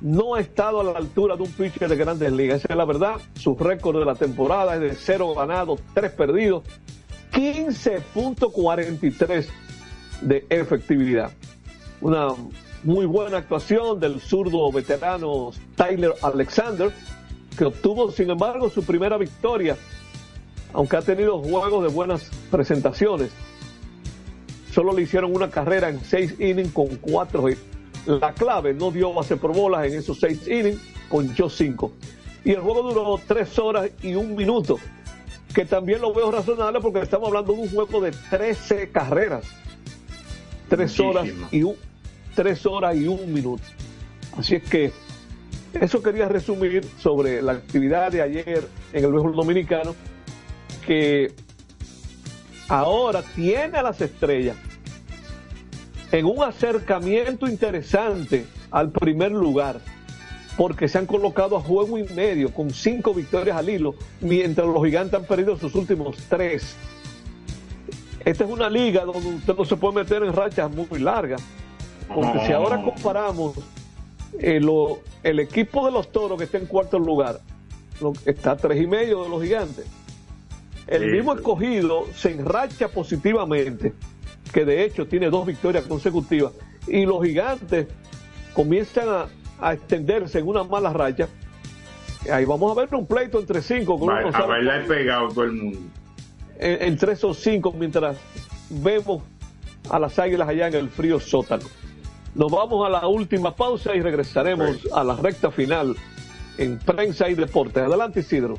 no ha estado a la altura de un pitcher de grandes ligas. Esa es la verdad. Su récord de la temporada es de 0 ganados, 3 perdidos, 15.43 de efectividad. Una muy buena actuación del zurdo veterano Tyler Alexander, que obtuvo, sin embargo, su primera victoria, aunque ha tenido juegos de buenas presentaciones. Solo le hicieron una carrera en 6 innings con 4 hits la clave no dio base por bolas en esos seis innings, ponchó cinco. Y el juego duró tres horas y un minuto, que también lo veo razonable porque estamos hablando de un juego de 13 carreras. Tres horas y un, tres horas y un minuto. Así es que eso quería resumir sobre la actividad de ayer en el béisbol dominicano, que ahora tiene a las estrellas en un acercamiento interesante al primer lugar, porque se han colocado a juego y medio con cinco victorias al hilo, mientras los gigantes han perdido sus últimos tres. Esta es una liga donde usted no se puede meter en rachas muy largas, porque si ahora comparamos eh, lo- el equipo de los toros que está en cuarto lugar, lo- está a tres y medio de los gigantes. El Sí, mismo escogido se enracha positivamente, que de hecho tiene dos victorias consecutivas, y los gigantes comienzan a, a extenderse en una mala racha. Ahí vamos a ver un pleito entre cinco, Ba- no a bailar pegado todo el mundo. en- entre esos cinco mientras vemos a las águilas allá en el frío sótano. Nos vamos a la última pausa y regresaremos a la recta final en prensa y deportes. Adelante Isidro.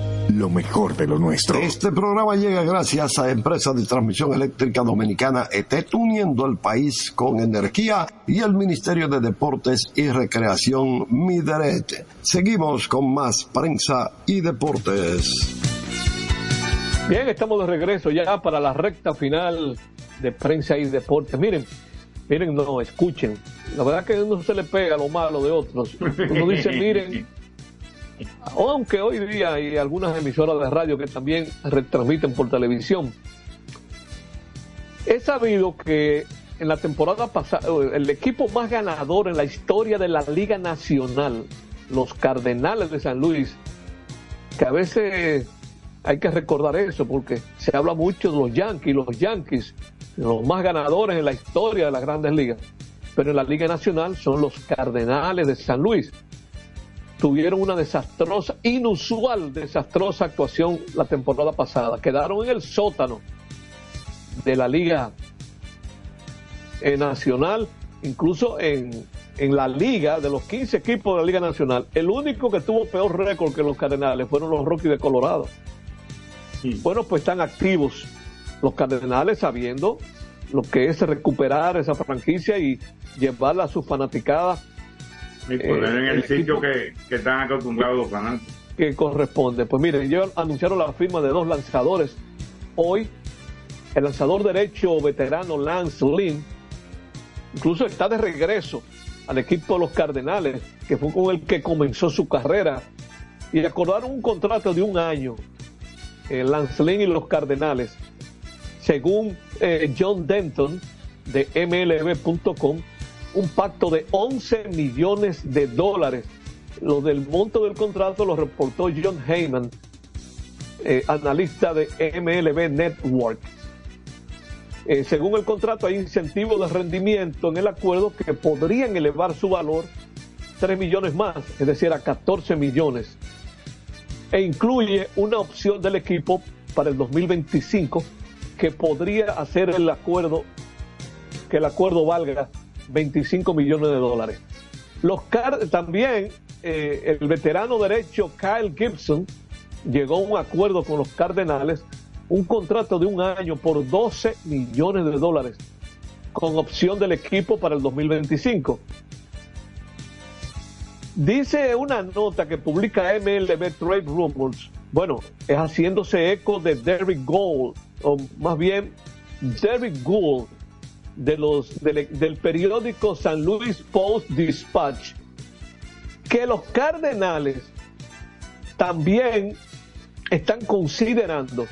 lo mejor de lo nuestro. Este programa llega gracias a Empresa de Transmisión Eléctrica Dominicana ETET, uniendo el país con energía y el Ministerio de Deportes y Recreación Mideret. Seguimos con más prensa y deportes. Bien, estamos de regreso ya para la recta final de prensa y deportes. Miren, miren, no, escuchen. La verdad que uno se le pega lo malo de otros. Uno dice, miren, aunque hoy día hay algunas emisoras de radio que también retransmiten por televisión. He sabido que en la temporada pasada, el equipo más ganador en la historia de la Liga Nacional, los Cardenales de San Luis, que a veces hay que recordar eso porque se habla mucho de los Yankees, los Yankees, los más ganadores en la historia de las grandes ligas, pero en la Liga Nacional son los Cardenales de San Luis. Tuvieron una desastrosa, inusual, desastrosa actuación la temporada pasada. Quedaron en el sótano de la Liga eh, Nacional, incluso en, en la liga, de los 15 equipos de la Liga Nacional, el único que tuvo peor récord que los Cardenales fueron los Rockies de Colorado. Bueno, pues están activos los Cardenales sabiendo lo que es recuperar esa franquicia y llevarla a su fanaticada. Y poner en el, sitio que, que están acostumbrados los fanáticos. Que corresponde. Pues miren, ellos anunciaron la firma de dos lanzadores. Hoy, el lanzador derecho veterano Lance Lynn, incluso está de regreso al equipo de los Cardenales, que fue con el que comenzó su carrera, y acordaron un contrato de un año eh, Lance Lynn y los Cardenales, según eh, John Denton de MLB.com, un pacto de 11 millones de dólares. Lo del monto del contrato lo reportó John Heyman, eh, analista de MLB Network. Eh, según el contrato, hay incentivos de rendimiento en el acuerdo que podrían elevar su valor 3 millones más, es decir, a 14 millones e incluye una opción del equipo para el 2025 que podría hacer el acuerdo, que el acuerdo valga 25 millones de dólares. Los también eh, el veterano derecho Kyle Gibson llegó a un acuerdo con los Cardenales, un contrato de un año por 12 millones de dólares, con opción del equipo para el 2025. Dice una nota que publica MLB Trade Rumors, bueno, es haciéndose eco de Derrick Gould, o más bien Derrick Gould, de los, del, del periódico San Luis Post Dispatch, que los Cardenales también están considerando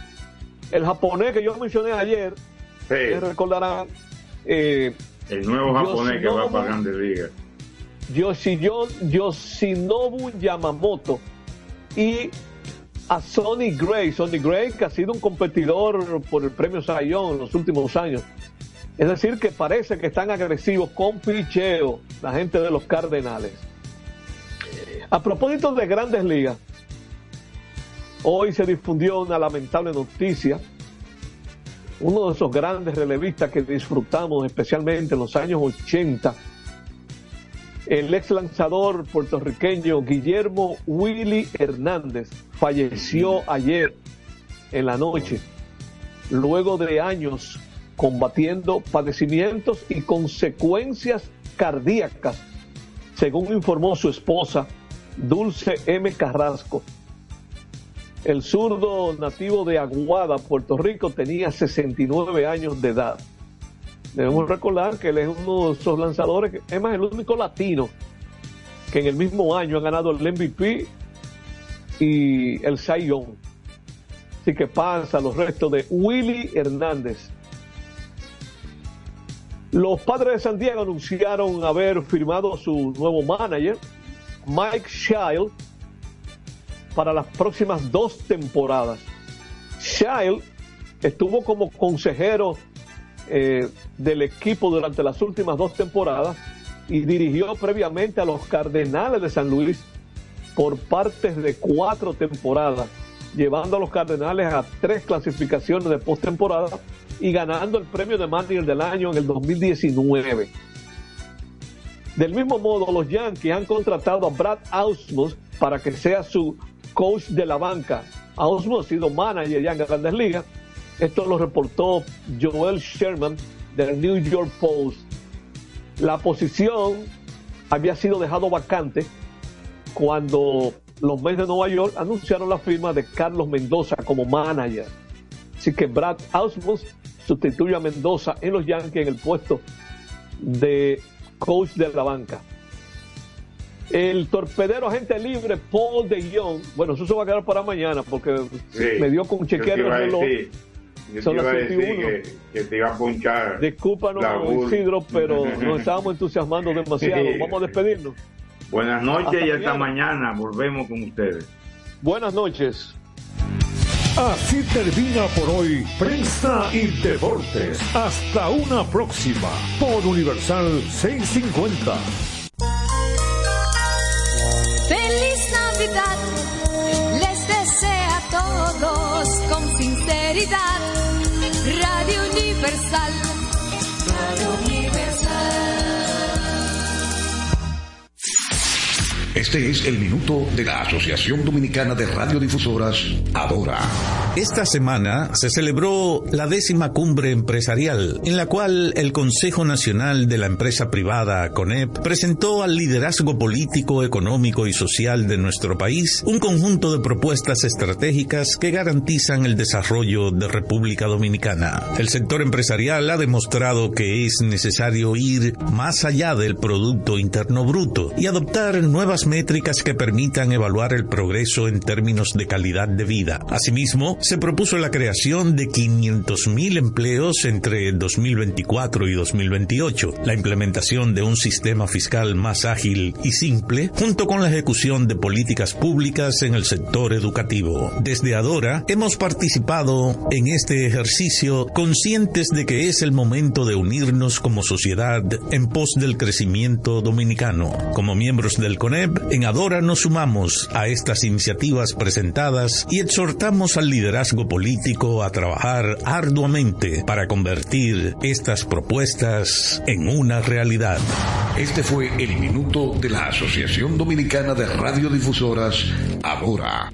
el japonés que yo mencioné ayer, Ustedes recordarán. eh, El nuevo japonés que va para Grandes Ligas. Yoshio- Yoshinobu Yamamoto y a Sonny Gray. Sonny Gray que ha sido un competidor por el premio Young en los últimos años. Es decir, que parece que están agresivos con picheo la gente de los Cardenales. A propósito de grandes ligas, hoy se difundió una lamentable noticia. Uno de esos grandes relevistas que disfrutamos especialmente en los años 80, el ex lanzador puertorriqueño Guillermo Willy Hernández falleció ayer en la noche, luego de años combatiendo padecimientos y consecuencias cardíacas, según informó su esposa Dulce M. Carrasco. El zurdo nativo de Aguada, Puerto Rico, tenía 69 años de edad. Debemos recordar que él es uno de esos lanzadores, es más, el único latino que en el mismo año ha ganado el MVP y el Cy. Así que pasa los restos de Willy Hernández. Los padres de San Diego anunciaron haber firmado su nuevo manager, Mike Child, para las próximas dos temporadas. Child estuvo como consejero eh, del equipo durante las últimas dos temporadas y dirigió previamente a los Cardenales de San Luis por partes de cuatro temporadas, llevando a los Cardenales a tres clasificaciones de postemporada y ganando el premio de manager del año en el 2019. Del mismo modo, los Yankees han contratado a Brad Ausmus para que sea su coach de la banca. Ausmus ha sido manager ya en Grandes Ligas. Esto lo reportó Joel Sherman del New York Post. La posición había sido dejado vacante cuando los Mets de Nueva York anunciaron la firma de Carlos Mendoza como manager. Así que Brad Ausmus sustituye a Mendoza en los Yankees en el puesto de coach de la banca. El torpedero agente libre Paul de Jong, bueno, eso se va a quedar para mañana porque Sí. me dio con chequear el reloj. decir, yo Son te iba las a decir 21. que, que te iba a punchar. Discúlpanos. Isidro, pero nos estábamos entusiasmando demasiado. Vamos a despedirnos. Buenas noches Hasta y hasta mañana. Volvemos con ustedes. Buenas noches. Así termina por hoy Prensa y Deportes. Hasta una próxima por Universal 650. Feliz Navidad, les desea a todos con sinceridad. Este es el minuto de la Asociación Dominicana de Radiodifusoras, Adora. Esta semana se celebró la décima cumbre empresarial, en la cual el Consejo Nacional de la Empresa Privada, CONEP, presentó al liderazgo político, económico y social de nuestro país un conjunto de propuestas estratégicas que garantizan el desarrollo de República Dominicana. El sector empresarial ha demostrado que es necesario ir más allá del Producto Interno Bruto y adoptar nuevas métricas que permitan evaluar el progreso en términos de calidad de vida. Asimismo, se propuso la creación de 500.000 empleos entre 2024 y 2028, la implementación de un sistema fiscal más ágil y simple, junto con la ejecución de políticas públicas en el sector educativo. Desde Adora hemos participado en este ejercicio conscientes de que es el momento de unirnos como sociedad en pos del crecimiento dominicano. Como miembros del CONEP, en Adora nos sumamos a estas iniciativas presentadas y exhortamos al liderazgo político a trabajar arduamente para convertir estas propuestas en una realidad. Este fue el minuto de la Asociación Dominicana de Radiodifusoras, Adora.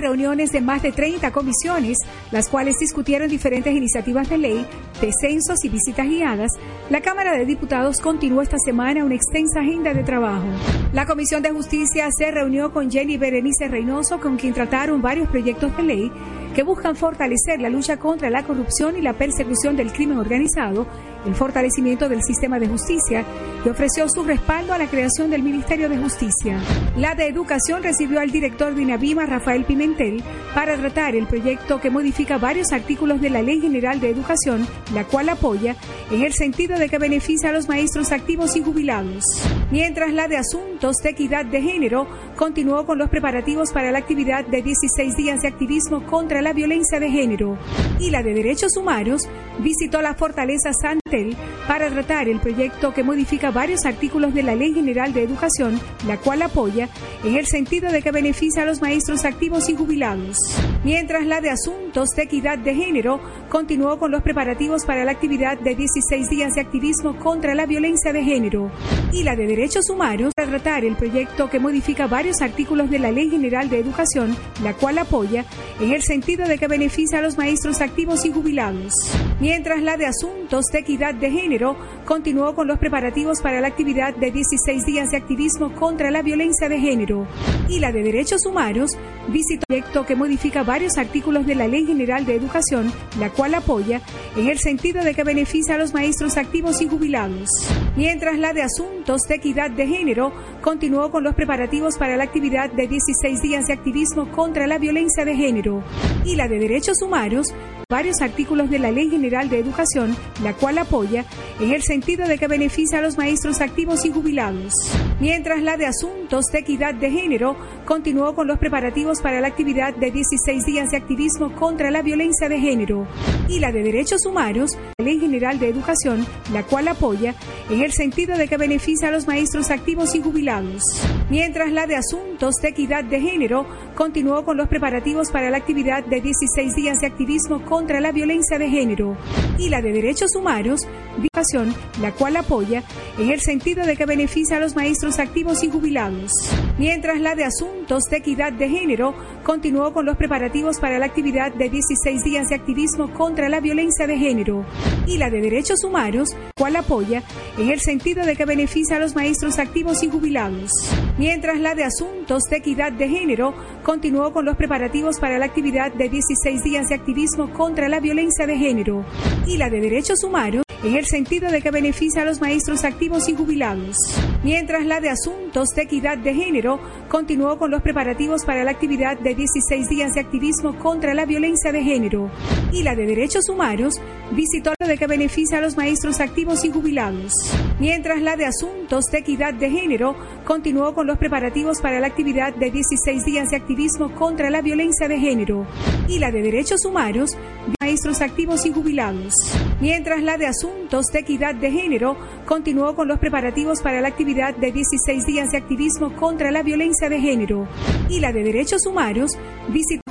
Reuniones de más de 30 comisiones, las cuales discutieron diferentes iniciativas de ley, descensos y visitas guiadas, la Cámara de Diputados continuó esta semana una extensa agenda de trabajo. La Comisión de Justicia se reunió con Jenny Berenice Reynoso, con quien trataron varios proyectos de ley que buscan fortalecer la lucha contra la corrupción y la persecución del crimen organizado, el fortalecimiento del sistema de justicia y ofreció su respaldo a la creación del Ministerio de Justicia. La de Educación recibió al director de INAVIMA, Rafael Pimentel, para tratar el proyecto que modifica varios artículos de la Ley General de Educación, la cual apoya en el sentido de que beneficia a los maestros activos y jubilados. Mientras la de Asuntos de Equidad de Género continuó con los preparativos para la actividad de 16 días de activismo contra la violencia de género y la de Derechos Humanos visitó la Fortaleza Santel para tratar el proyecto que modifica varios artículos de la Ley General de Educación, la cual apoya en el sentido de que beneficia a los maestros activos y jubilados. Mientras la de Asuntos de Equidad de Género continuó con los preparativos para la actividad de 16 días de activismo contra la violencia de género y la de Derechos Humanos para tratar el proyecto que modifica varios artículos de la Ley General de Educación, la cual apoya en el sentido de que beneficia a los maestros activos y jubilados. Mientras la de Asuntos de Equidad de Género continuó con los preparativos para la actividad de 16 días de activismo contra la violencia de género y la de Derechos Humanos visitó el proyecto que modifica varios artículos de la Ley General de Educación, la cual apoya en el sentido de que beneficia a los maestros activos y jubilados. Mientras la de Asuntos de Equidad de Género continuó con los preparativos para la actividad de 16 días de activismo contra la violencia de género y la de Derechos Humanos varios artículos de la Ley General de Educación, la cual apoya en el sentido de que beneficia a los maestros activos y jubilados. Mientras la de Asuntos de Equidad de Género continuó con los preparativos para la actividad de 16 días de activismo contra la violencia de género y la de Derechos Humanos, la Ley General de Educación, la cual apoya en el sentido de que beneficia a los maestros activos y jubilados. Mientras la de Asuntos de Equidad de Género continuó con los preparativos para la actividad de 16 días de activismo contra la violencia de género y la de Derechos Humanos, educación, la cual apoya en el sentido de que beneficia a los maestros activos y jubilados. Mientras la de Asuntos de Equidad de Género continuó con los preparativos para la actividad de 16 días de activismo contra la violencia de género y la de Derechos Humanos, cual apoya en el sentido de que beneficia a los maestros activos y jubilados. Mientras la de Asuntos de Equidad de Género continuó con los preparativos para la actividad de 16 días de activismo contra la violencia de género y la de Derechos Humanos, en el sentido de que beneficia a los maestros activos y jubilados. Mientras la de Asuntos de Equidad de Género continuó con los preparativos para la actividad de 16 días de activismo contra la violencia de género y la de Derechos Humanos visitó lo de que beneficia a los maestros activos y jubilados. Mientras la de Asuntos de Equidad de Género continuó con los preparativos para la actividad de 16 días de activismo contra la violencia de género y la de Derechos Humanos maestros activos y jubilados. Mientras la de Asuntos de Equidad de Género continuó con los preparativos para la actividad de 16 días de activismo contra la violencia de género y la de Derechos Humanos visitó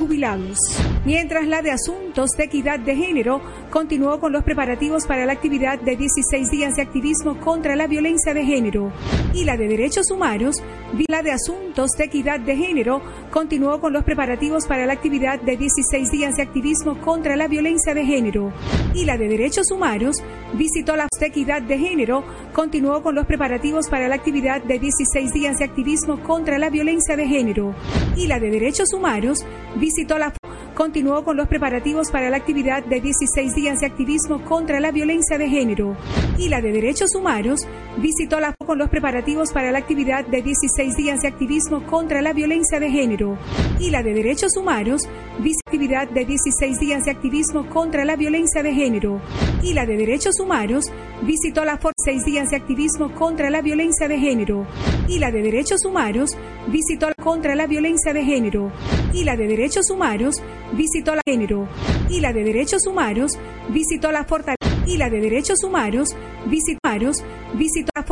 Mientras la de Asuntos de Equidad de Género continuó con los preparativos para la actividad de 16 días de activismo contra la violencia de género. Y la de Derechos Humanos, la de Asuntos de Equidad de Género continuó con los preparativos para la actividad de 16 días de activismo contra la violencia de género. Y la de Derechos Humanos visitó la de Equidad de Género continuó con los preparativos para la actividad de 16 días de activismo contra la violencia de género y la de Derechos Humanos visitó la continuó con los preparativos para la actividad de 16 días de activismo contra la violencia de género. Y la de Derechos Humanos visitó la con los preparativos para la actividad de 16 días de activismo contra la violencia de género. Y la de Derechos Humanos visitó actividad de 16 días de activismo contra la violencia de género. Y la de Derechos Humanos visitó la for 6 días de activismo contra la violencia de género. Y la de Derechos Humanos visitó la contra la violencia de género y la de Derechos Humanos visitó la género y la de Derechos Humanos visitó la fortaleza y la de Derechos Humanos visitó visitó la fortaleza